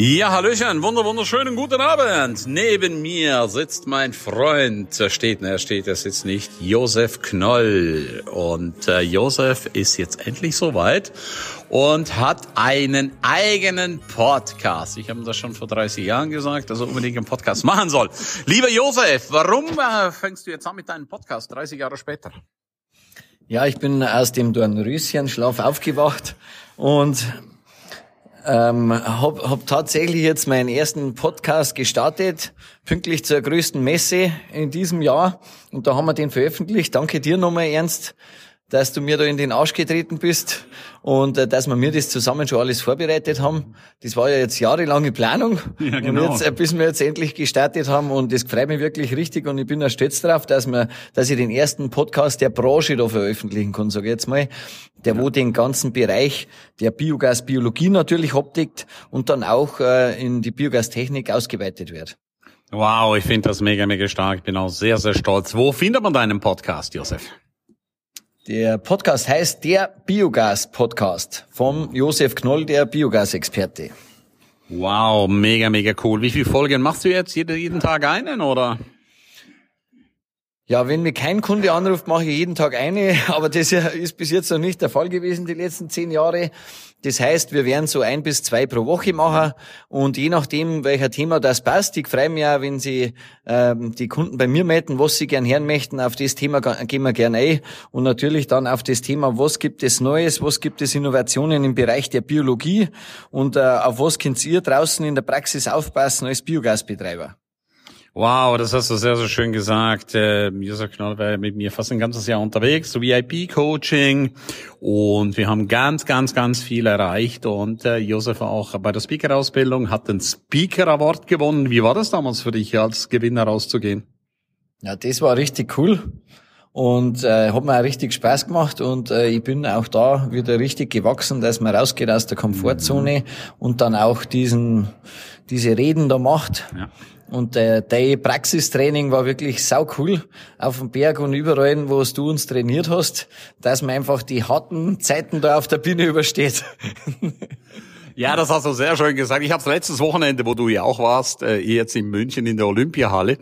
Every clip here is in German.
Ja, Hallöchen, wunder, wunderschönen guten Abend. Neben mir sitzt mein Freund, er steht, er steht, er sitzt nicht, Josef Knoll. Und äh, Josef ist jetzt endlich soweit und hat einen eigenen Podcast. Ich habe das schon vor 30 Jahren gesagt, dass er unbedingt einen Podcast machen soll. Lieber Josef, warum äh, fängst du jetzt an mit deinem Podcast 30 Jahre später? Ja, ich bin aus dem Dornröschenschlaf aufgewacht und ähm, hab, hab tatsächlich jetzt meinen ersten Podcast gestartet, pünktlich zur größten Messe in diesem Jahr. Und da haben wir den veröffentlicht. Danke dir nochmal, Ernst, dass du mir da in den Arsch getreten bist und äh, dass wir mir das zusammen schon alles vorbereitet haben. Das war ja jetzt jahrelange Planung ja, genau. und jetzt, äh, bis wir jetzt endlich gestartet haben und das freut mich wirklich richtig und ich bin auch stolz darauf, dass wir, dass ich den ersten Podcast der Branche da veröffentlichen kann, sage ich jetzt mal, der ja. wo den ganzen Bereich der Biogasbiologie natürlich abdeckt und dann auch äh, in die Biogastechnik ausgeweitet wird. Wow, ich finde das mega, mega stark. Ich bin auch sehr, sehr stolz. Wo findet man deinen Podcast, Josef? Der Podcast heißt der Biogas-Podcast vom Josef Knoll, der Biogas-Experte. Wow, mega, mega cool. Wie viele Folgen machst du jetzt? Jeden, jeden Tag einen oder? Ja, wenn mir kein Kunde anruft, mache ich jeden Tag eine, aber das ist bis jetzt noch nicht der Fall gewesen, die letzten zehn Jahre. Das heißt, wir werden so ein bis zwei pro Woche machen und je nachdem, welcher Thema das passt, ich freue mich auch, wenn Sie ähm, die Kunden bei mir melden, was sie gern hören möchten, auf das Thema gehen wir gerne ein und natürlich dann auf das Thema, was gibt es Neues, was gibt es Innovationen im Bereich der Biologie und äh, auf was könnt ihr draußen in der Praxis aufpassen als Biogasbetreiber. Wow, das hast du sehr, sehr schön gesagt. Äh, Josef Knoll war mit mir fast ein ganzes Jahr unterwegs, so VIP-Coaching. Und wir haben ganz, ganz, ganz viel erreicht. Und äh, Josef auch bei der Speaker-Ausbildung hat den Speaker-Award gewonnen. Wie war das damals für dich, als Gewinner rauszugehen? Ja, das war richtig cool. Und äh, hat mir auch richtig Spaß gemacht und äh, ich bin auch da wieder richtig gewachsen, dass man rausgeht aus der Komfortzone und dann auch diesen diese Reden da macht. Ja. Und äh, dein Praxistraining war wirklich sau cool auf dem Berg und überall, wo du uns trainiert hast, dass man einfach die harten Zeiten da auf der Bühne übersteht. Ja, das hast du sehr schön gesagt. Ich habe letztes Wochenende, wo du ja auch warst, äh, jetzt in München in der Olympiahalle,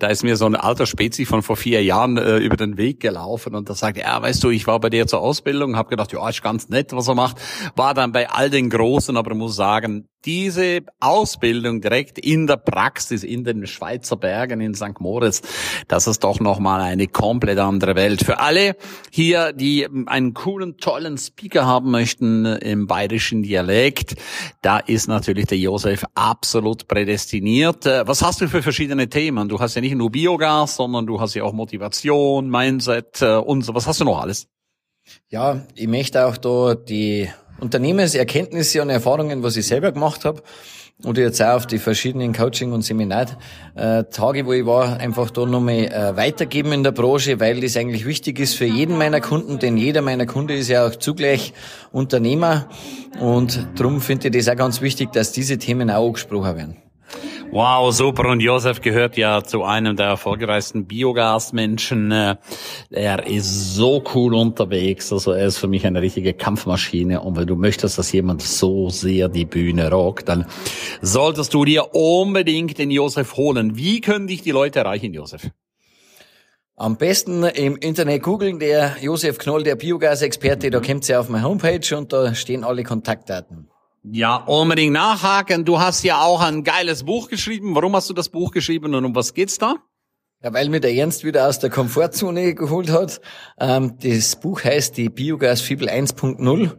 da ist mir so ein alter Spezi von vor vier Jahren äh, über den Weg gelaufen und da sagt ja, weißt du, ich war bei dir zur Ausbildung, habe gedacht, ja, ist ganz nett, was er macht, war dann bei all den Großen, aber muss sagen, diese Ausbildung direkt in der Praxis in den Schweizer Bergen in St. Moritz, das ist doch nochmal eine komplett andere Welt. Für alle hier, die einen coolen, tollen Speaker haben möchten im bayerischen Dialekt, da ist natürlich der Josef absolut prädestiniert. Äh, was hast du für verschiedene Themen? Du hast ja nicht nur Biogas, sondern du hast ja auch Motivation, Mindset äh, und so. Was hast du noch alles? Ja, ich möchte auch da die Unternehmenserkenntnisse und Erfahrungen, was ich selber gemacht habe, oder jetzt auch auf die verschiedenen Coaching- und Seminartage, wo ich war, einfach da nochmal äh, weitergeben in der Branche, weil das eigentlich wichtig ist für jeden meiner Kunden, denn jeder meiner Kunde ist ja auch zugleich Unternehmer und darum finde ich das auch ganz wichtig, dass diese Themen auch angesprochen werden. Wow, super. Und Josef gehört ja zu einem der erfolgreichsten Biogasmenschen. Äh, er ist so cool unterwegs. Also er ist für mich eine richtige Kampfmaschine. Und wenn du möchtest, dass jemand so sehr die Bühne rockt, dann solltest du dir unbedingt den Josef holen. Wie können dich die Leute erreichen, Josef? Am besten im Internet googeln, der Josef Knoll, der Biogasexperte, da kommt sie auf meine Homepage und da stehen alle Kontaktdaten. Ja, unbedingt nachhaken. Du hast ja auch ein geiles Buch geschrieben. Warum hast du das Buch geschrieben und um was geht's da? Ja, weil mir der Ernst wieder aus der Komfortzone geholt hat. Ähm, das Buch heißt die Biogasfibel 1.0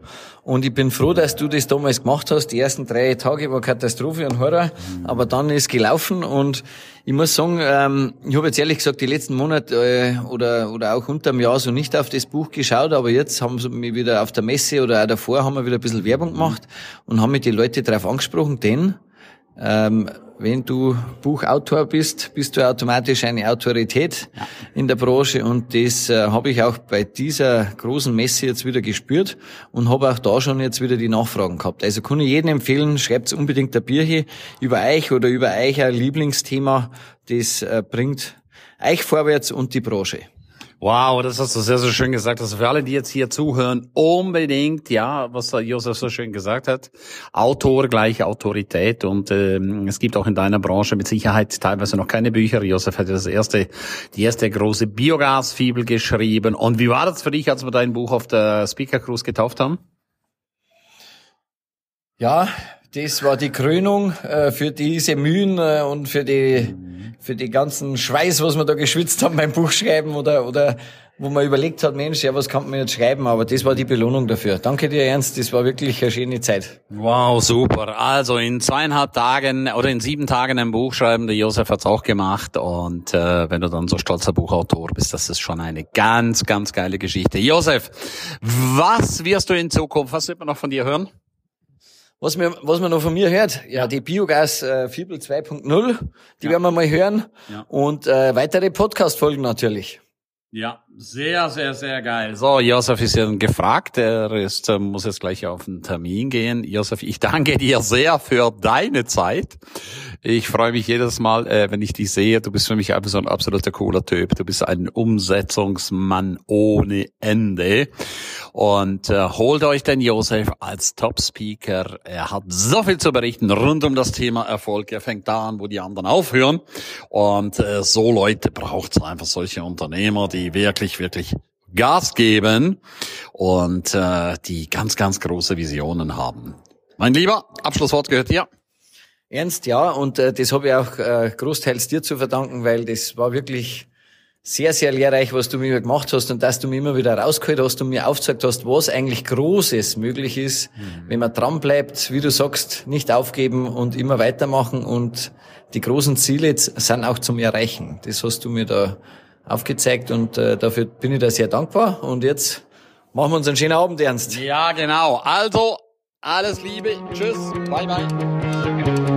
und ich bin froh, dass du das damals gemacht hast. Die ersten drei Tage war Katastrophe und Horror, aber dann ist gelaufen. Und ich muss sagen, ähm, ich habe jetzt ehrlich gesagt die letzten Monate äh, oder oder auch unter dem Jahr so nicht auf das Buch geschaut, aber jetzt haben sie mich wieder auf der Messe oder auch davor haben wir wieder ein bisschen Werbung gemacht und haben mich die Leute darauf angesprochen, denn ähm, wenn du Buchautor bist, bist du automatisch eine Autorität ja. in der Branche und das äh, habe ich auch bei dieser großen Messe jetzt wieder gespürt und habe auch da schon jetzt wieder die Nachfragen gehabt. Also kann ich jedem empfehlen, schreibt unbedingt der Birche über euch oder über euch ein Lieblingsthema, das äh, bringt euch vorwärts und die Branche. Wow, das hast du sehr, sehr schön gesagt. Also für alle, die jetzt hier zuhören, unbedingt, ja, was Josef so schön gesagt hat, Autor gleich Autorität und ähm, es gibt auch in deiner Branche mit Sicherheit teilweise noch keine Bücher. Josef hat das erste, die erste große Biogas-Fibel geschrieben. Und wie war das für dich, als wir dein Buch auf der Speaker Cruise getauft haben? Ja, das war die Krönung äh, für diese Mühen äh, und für die für die ganzen Schweiß, was wir da geschwitzt haben beim Buchschreiben oder oder wo man überlegt hat, Mensch, ja, was kann man jetzt schreiben? Aber das war die Belohnung dafür. Danke dir, Ernst. Das war wirklich eine schöne Zeit. Wow, super. Also in zweieinhalb Tagen oder in sieben Tagen ein Buch schreiben. Der Josef hat's auch gemacht. Und äh, wenn du dann so stolzer Buchautor bist, das ist schon eine ganz, ganz geile Geschichte. Josef, was wirst du in Zukunft, was wird man noch von dir hören? Was mir, was man noch von mir hört, ja, die Biogas äh, Fibel 2.0, die ja. werden wir mal hören. Ja. Und äh, weitere Podcast-Folgen natürlich. Ja, sehr, sehr, sehr geil. So, Josef ist ja gefragt. Er ist, äh, muss jetzt gleich auf einen Termin gehen. Josef, ich danke dir sehr für deine Zeit. Ich freue mich jedes Mal, äh, wenn ich dich sehe. Du bist für mich einfach so ein absoluter cooler Typ. Du bist ein Umsetzungsmann ohne Ende. Und äh, holt euch den Josef als Top-Speaker. Er hat so viel zu berichten rund um das Thema Erfolg. Er fängt da an, wo die anderen aufhören. Und äh, so Leute braucht es einfach solche Unternehmer, die wirklich, wirklich Gas geben und äh, die ganz, ganz große Visionen haben. Mein Lieber, Abschlusswort gehört dir. Ernst, ja, und äh, das habe ich auch äh, großteils dir zu verdanken, weil das war wirklich sehr, sehr lehrreich, was du mir gemacht hast und dass du mir immer wieder rausgeholt hast und mir aufgezeigt hast, was eigentlich Großes möglich ist, mhm. wenn man dran bleibt, wie du sagst, nicht aufgeben und immer weitermachen und die großen Ziele sind auch zum Erreichen. Das hast du mir da aufgezeigt und äh, dafür bin ich da sehr dankbar und jetzt machen wir uns einen schönen Abend, Ernst. Ja, genau. Also, alles Liebe. Tschüss. Bye, bye.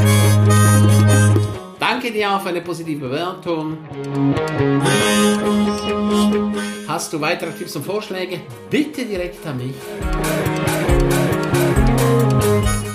Danke dir auch für eine positive Bewertung. Hast du weitere Tipps und Vorschläge? Bitte direkt an mich.